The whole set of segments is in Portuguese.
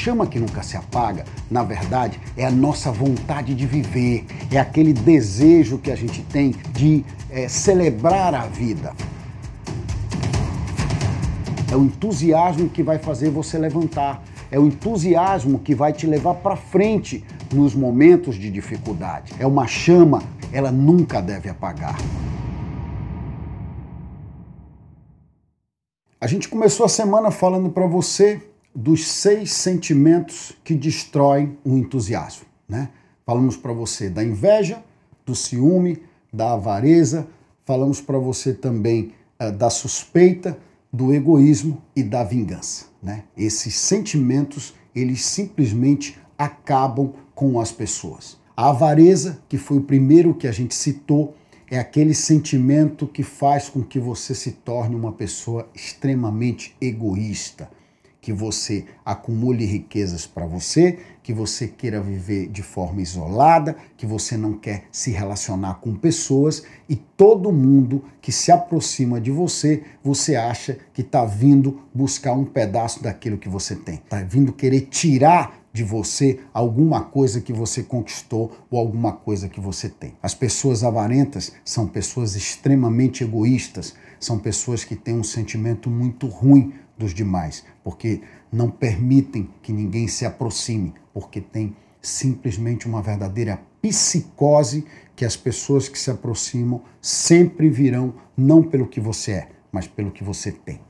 chama que nunca se apaga, na verdade, é a nossa vontade de viver, é aquele desejo que a gente tem de é, celebrar a vida. É o entusiasmo que vai fazer você levantar, é o entusiasmo que vai te levar para frente nos momentos de dificuldade. É uma chama, ela nunca deve apagar. A gente começou a semana falando para você dos seis sentimentos que destroem o entusiasmo, né? Falamos para você da inveja, do ciúme, da avareza, falamos para você também uh, da suspeita, do egoísmo e da vingança, né? Esses sentimentos, eles simplesmente acabam com as pessoas. A avareza, que foi o primeiro que a gente citou, é aquele sentimento que faz com que você se torne uma pessoa extremamente egoísta que você acumule riquezas para você, que você queira viver de forma isolada, que você não quer se relacionar com pessoas e todo mundo que se aproxima de você, você acha que está vindo buscar um pedaço daquilo que você tem, está vindo querer tirar de você alguma coisa que você conquistou ou alguma coisa que você tem. As pessoas avarentas são pessoas extremamente egoístas, são pessoas que têm um sentimento muito ruim dos demais, porque não permitem que ninguém se aproxime, porque tem simplesmente uma verdadeira psicose que as pessoas que se aproximam sempre virão não pelo que você é, mas pelo que você tem.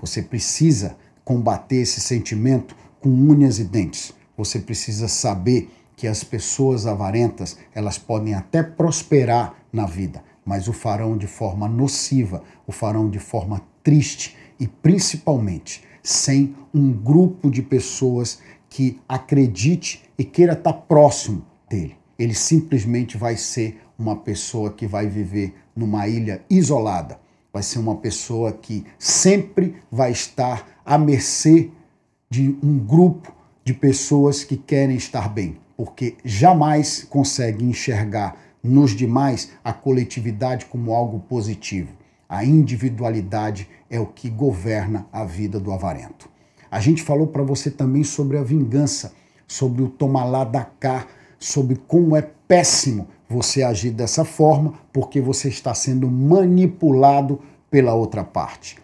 Você precisa combater esse sentimento com unhas e dentes. Você precisa saber que as pessoas avarentas, elas podem até prosperar na vida, mas o farão de forma nociva, o farão de forma triste e principalmente sem um grupo de pessoas que acredite e queira estar próximo dele. Ele simplesmente vai ser uma pessoa que vai viver numa ilha isolada, vai ser uma pessoa que sempre vai estar à mercê de um grupo de pessoas que querem estar bem, porque jamais consegue enxergar nos demais a coletividade como algo positivo. A individualidade é o que governa a vida do avarento. A gente falou para você também sobre a vingança, sobre o tomar lá da cá, sobre como é péssimo você agir dessa forma, porque você está sendo manipulado pela outra parte.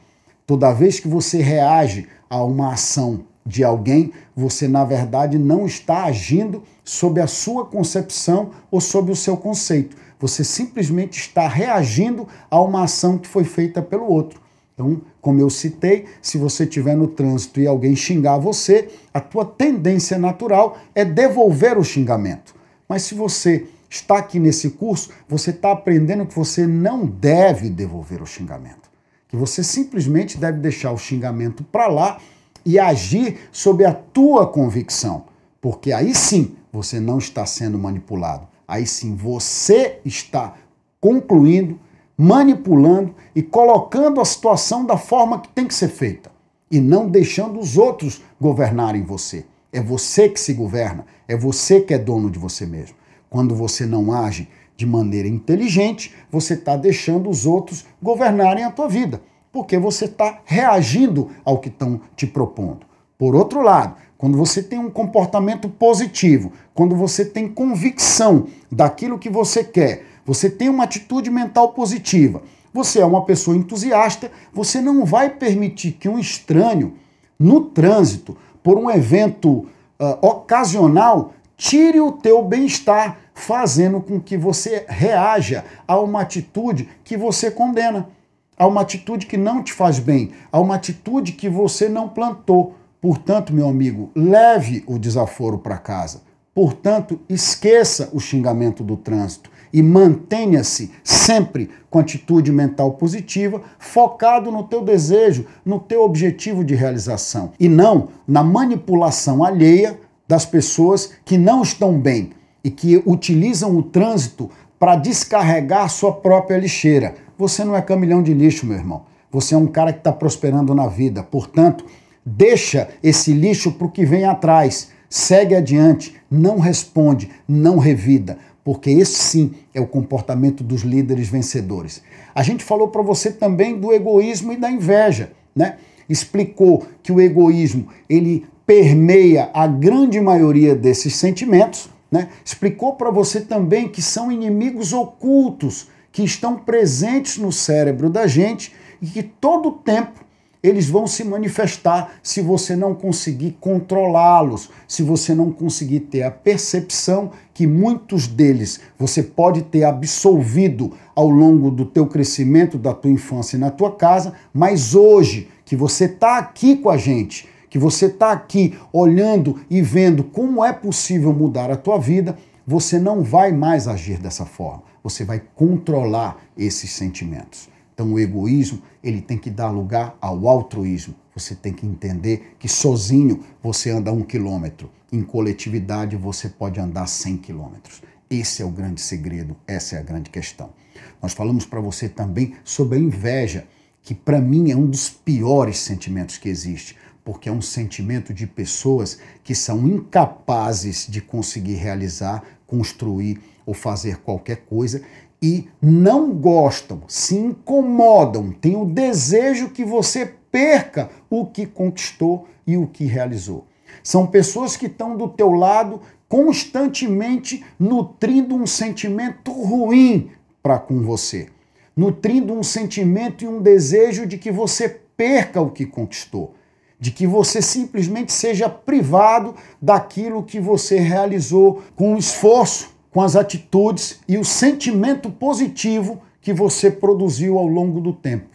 Toda vez que você reage a uma ação de alguém, você na verdade não está agindo sob a sua concepção ou sob o seu conceito. Você simplesmente está reagindo a uma ação que foi feita pelo outro. Então, como eu citei, se você estiver no trânsito e alguém xingar você, a tua tendência natural é devolver o xingamento. Mas se você está aqui nesse curso, você está aprendendo que você não deve devolver o xingamento. Que você simplesmente deve deixar o xingamento para lá e agir sob a tua convicção. Porque aí sim você não está sendo manipulado. Aí sim você está concluindo manipulando e colocando a situação da forma que tem que ser feita e não deixando os outros governarem você. É você que se governa, é você que é dono de você mesmo. Quando você não age de maneira inteligente, você está deixando os outros governarem a tua vida, porque você está reagindo ao que estão te propondo. Por outro lado, quando você tem um comportamento positivo, quando você tem convicção daquilo que você quer, você tem uma atitude mental positiva, você é uma pessoa entusiasta, você não vai permitir que um estranho, no trânsito, por um evento uh, ocasional, tire o teu bem-estar, fazendo com que você reaja a uma atitude que você condena, a uma atitude que não te faz bem, a uma atitude que você não plantou. Portanto, meu amigo, leve o desaforo para casa. Portanto, esqueça o xingamento do trânsito e mantenha-se sempre com atitude mental positiva, focado no teu desejo, no teu objetivo de realização e não na manipulação alheia das pessoas que não estão bem e que utilizam o trânsito para descarregar sua própria lixeira. Você não é caminhão de lixo, meu irmão. Você é um cara que está prosperando na vida. Portanto, deixa esse lixo para o que vem atrás. Segue adiante, não responde, não revida porque esse sim é o comportamento dos líderes vencedores. A gente falou para você também do egoísmo e da inveja, né? Explicou que o egoísmo, ele permeia a grande maioria desses sentimentos, né? explicou para você também que são inimigos ocultos que estão presentes no cérebro da gente e que todo o tempo eles vão se manifestar se você não conseguir controlá-los, se você não conseguir ter a percepção que muitos deles você pode ter absolvido ao longo do teu crescimento, da tua infância e na tua casa, mas hoje que você está aqui com a gente, que você está aqui olhando e vendo como é possível mudar a tua vida, você não vai mais agir dessa forma. Você vai controlar esses sentimentos. Então o egoísmo, ele tem que dar lugar ao altruísmo. Você tem que entender que sozinho você anda um quilômetro, em coletividade você pode andar 100 quilômetros. Esse é o grande segredo, essa é a grande questão. Nós falamos para você também sobre a inveja, que para mim é um dos piores sentimentos que existe, porque é um sentimento de pessoas que são incapazes de conseguir realizar, construir ou fazer qualquer coisa e não gostam, se incomodam, têm o desejo que você perca o que conquistou e o que realizou. São pessoas que estão do teu lado constantemente nutrindo um sentimento ruim para com você, nutrindo um sentimento e um desejo de que você perca o que conquistou, de que você simplesmente seja privado daquilo que você realizou com esforço, com as atitudes e o sentimento positivo que você produziu ao longo do tempo.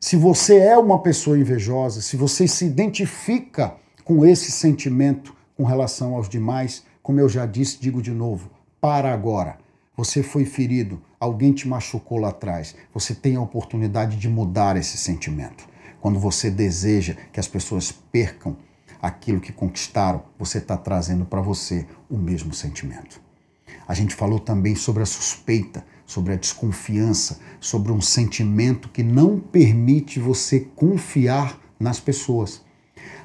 Se você é uma pessoa invejosa, se você se identifica com esse sentimento com relação aos demais, como eu já disse, digo de novo, para agora. Você foi ferido, alguém te machucou lá atrás. Você tem a oportunidade de mudar esse sentimento. Quando você deseja que as pessoas percam aquilo que conquistaram, você está trazendo para você o mesmo sentimento. A gente falou também sobre a suspeita, sobre a desconfiança, sobre um sentimento que não permite você confiar nas pessoas.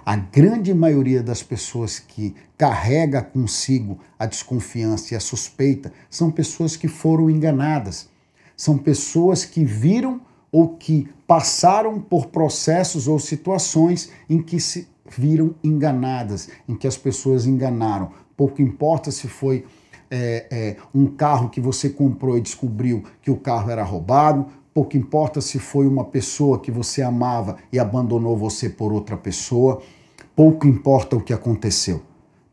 A grande maioria das pessoas que carrega consigo a desconfiança e a suspeita são pessoas que foram enganadas. São pessoas que viram ou que passaram por processos ou situações em que se viram enganadas, em que as pessoas enganaram. Pouco importa se foi é, é, um carro que você comprou e descobriu que o carro era roubado, pouco importa se foi uma pessoa que você amava e abandonou você por outra pessoa, pouco importa o que aconteceu.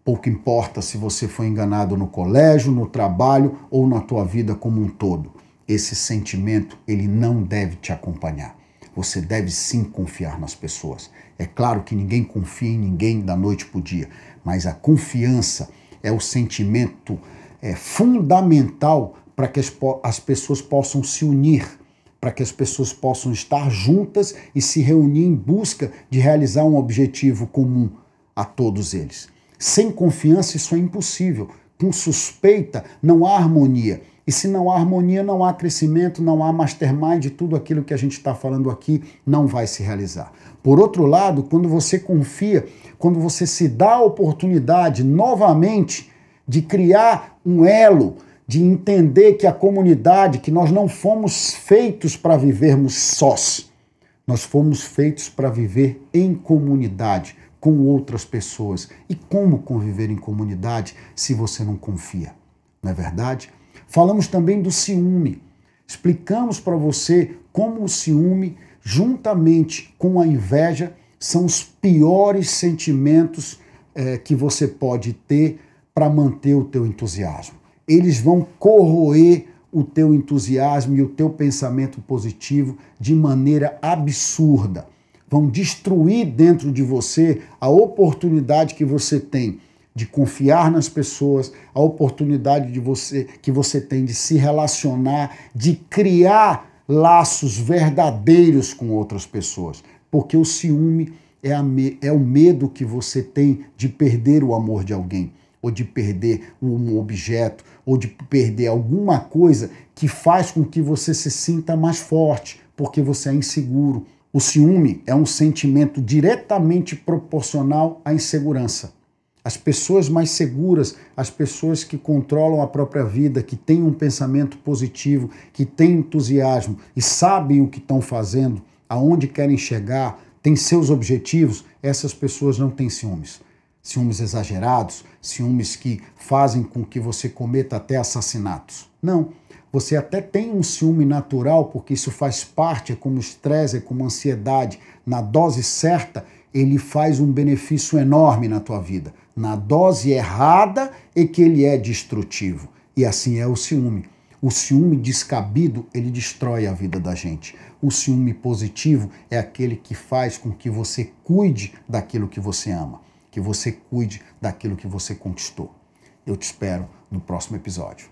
Pouco importa se você foi enganado no colégio, no trabalho ou na tua vida como um todo. Esse sentimento, ele não deve te acompanhar. Você deve sim confiar nas pessoas. É claro que ninguém confia em ninguém da noite para o dia, mas a confiança é o sentimento é fundamental para que as, as pessoas possam se unir, para que as pessoas possam estar juntas e se reunir em busca de realizar um objetivo comum a todos eles. Sem confiança, isso é impossível. Com suspeita, não há harmonia. E se não há harmonia, não há crescimento, não há mastermind, tudo aquilo que a gente está falando aqui não vai se realizar. Por outro lado, quando você confia, quando você se dá a oportunidade novamente de criar um elo, de entender que a comunidade, que nós não fomos feitos para vivermos sós, nós fomos feitos para viver em comunidade com outras pessoas. E como conviver em comunidade se você não confia? Não é verdade? Falamos também do ciúme. Explicamos para você como o ciúme, juntamente com a inveja, são os piores sentimentos é, que você pode ter para manter o teu entusiasmo. Eles vão corroer o teu entusiasmo e o teu pensamento positivo de maneira absurda. Vão destruir dentro de você a oportunidade que você tem de confiar nas pessoas, a oportunidade de você que você tem de se relacionar, de criar laços verdadeiros com outras pessoas, porque o ciúme é, a, é o medo que você tem de perder o amor de alguém ou de perder um objeto, ou de perder alguma coisa que faz com que você se sinta mais forte, porque você é inseguro. O ciúme é um sentimento diretamente proporcional à insegurança. As pessoas mais seguras, as pessoas que controlam a própria vida, que têm um pensamento positivo, que têm entusiasmo e sabem o que estão fazendo, aonde querem chegar, têm seus objetivos, essas pessoas não têm ciúmes ciúmes exagerados, ciúmes que fazem com que você cometa até assassinatos. Não. Você até tem um ciúme natural, porque isso faz parte, é como estresse, é como ansiedade. Na dose certa, ele faz um benefício enorme na tua vida. Na dose errada é que ele é destrutivo. E assim é o ciúme. O ciúme descabido, ele destrói a vida da gente. O ciúme positivo é aquele que faz com que você cuide daquilo que você ama que você cuide daquilo que você conquistou. Eu te espero no próximo episódio.